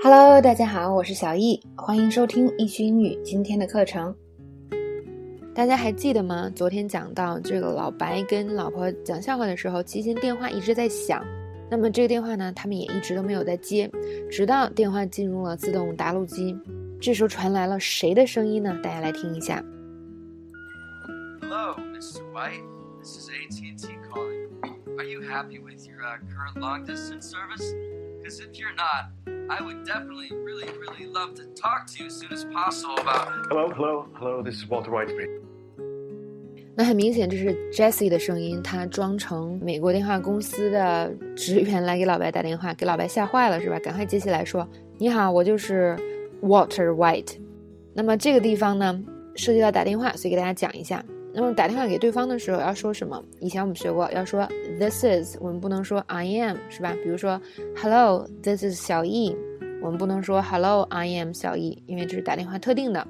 Hello，大家好，我是小易，欢迎收听易趣英语今天的课程。大家还记得吗？昨天讲到这个老白跟老婆讲笑话的时候，期间电话一直在响。那么这个电话呢，他们也一直都没有在接，直到电话进入了自动答录机。这时候传来了谁的声音呢？大家来听一下。Hello, Mr. White. This is AT&T calling. Are you happy with your uh, current long distance service? Because if you're not, I would definitely, really, really love to talk to you as soon as possible about. Hello, hello, hello. This is Walter White speaking. 那很明显，这是 Jessie 的声音，他装成美国电话公司的职员来给老白打电话，给老白吓坏了，是吧？赶快接起来说：“你好，我就是 Walter White。”那么这个地方呢，涉及到打电话，所以给大家讲一下。那么打电话给对方的时候要说什么？以前我们学过，要说 This is，我们不能说 I am，是吧？比如说 Hello，This is 小易，我们不能说 Hello，I am 小易，因为这是打电话特定的。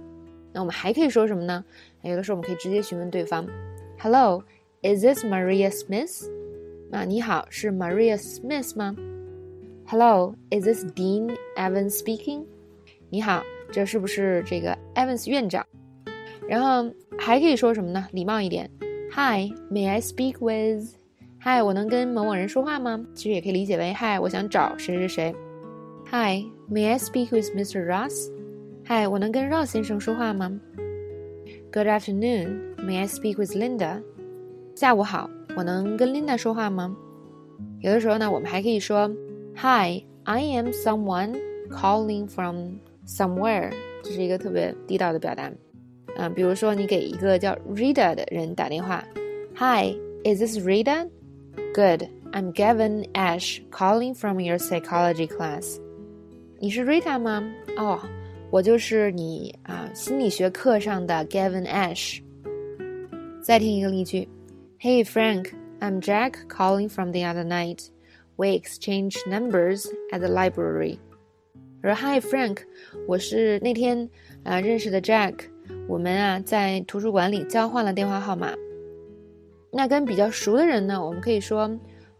那我们还可以说什么呢？有的时候我们可以直接询问对方，Hello，Is this Maria Smith？啊，你好，是 Maria Smith 吗？Hello，Is this Dean Evans speaking？你好，这是不是这个 Evans 院长？然后还可以说什么呢？礼貌一点，Hi，May I speak with？Hi，我能跟某某人说话吗？其实也可以理解为，Hi，我想找谁谁谁。Hi，May I speak with Mr. Ross？Hi，我能跟 Ross 先生说话吗？Good afternoon，May I speak with Linda？下午好，我能跟 Linda 说话吗？有的时候呢，我们还可以说，Hi，I am someone calling from somewhere，这是一个特别地道的表达。 啊，比如说你给一个叫 Rita 的人打电话，Hi，is this Rita? Good, I'm Gavin Ash calling from your psychology class. 你是 Rita 吗？哦，我就是你啊心理学课上的 Gavin Ash。再听一个例句，Hey Frank, I'm Jack calling from the other night. We exchanged numbers at the library. 说 Hi Frank，我是那天啊认识的 Jack。 我们啊，在图书馆里交换了电话号码。那跟比较熟的人呢，我们可以说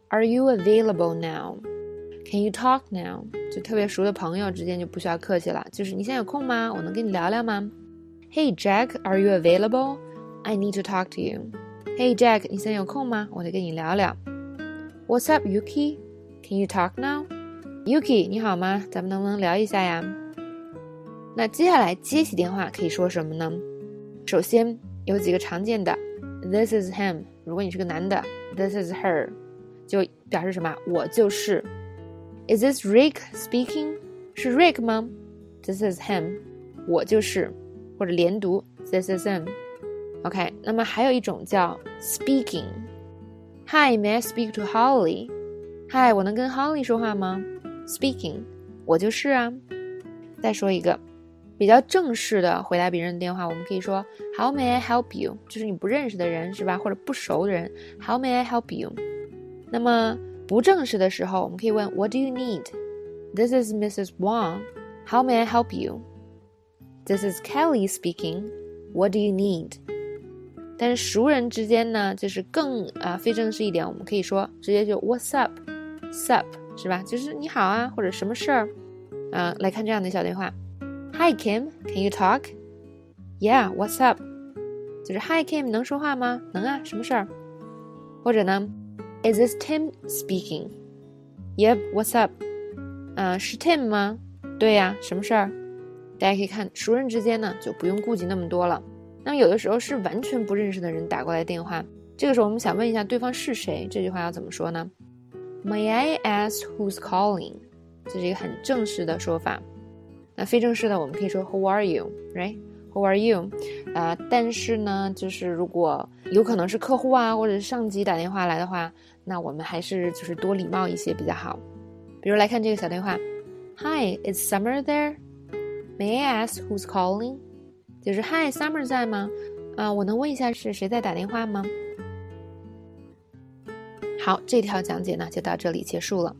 ，Are you available now? Can you talk now? 就特别熟的朋友之间就不需要客气了，就是你现在有空吗？我能跟你聊聊吗？Hey Jack, are you available? I need to talk to you. Hey Jack，你现在有空吗？我得跟你聊聊。What's up, Yuki? Can you talk now? Yuki，你好吗？咱们能不能聊一下呀？那接下来接起电话可以说什么呢？首先有几个常见的，This is him。如果你是个男的，This is her，就表示什么？我就是。Is this Rick speaking？是 Rick 吗？This is him，我就是，或者连读，This is him。OK，那么还有一种叫 speaking。Hi，May I speak to Holly？Hi，我能跟 Holly 说话吗？Speaking，我就是啊。再说一个。比较正式的回答别人的电话，我们可以说 How may I help you？就是你不认识的人是吧？或者不熟的人，How may I help you？那么不正式的时候，我们可以问 What do you need？This is Mrs. Wang. How may I help you？This is Kelly speaking. What do you need？但是熟人之间呢，就是更啊非正式一点，我们可以说直接就 What's up？Sup 是吧？就是你好啊，或者什么事儿？啊，来看这样的小对话。Hi Kim, can you talk? Yeah, what's up? 就是 Hi Kim，能说话吗？能啊，什么事儿？或者呢，Is this Tim speaking? Yep, what's up? 啊，是 Tim 吗？对呀，什么事儿？大家可以看，熟人之间呢就不用顾及那么多了。那么有的时候是完全不认识的人打过来电话，这个时候我们想问一下对方是谁，这句话要怎么说呢？May I ask who's calling？这是一个很正式的说法。那非正式的，我们可以说 Who are you? Right? Who are you? 啊，但是呢，就是如果有可能是客户啊，或者是上级打电话来的话，那我们还是就是多礼貌一些比较好。比如来看这个小对话：Hi, is Summer there? May I ask who's calling? 就是 Hi, Summer 在吗？啊，我能问一下是谁在打电话吗？好，这条讲解呢就到这里结束了。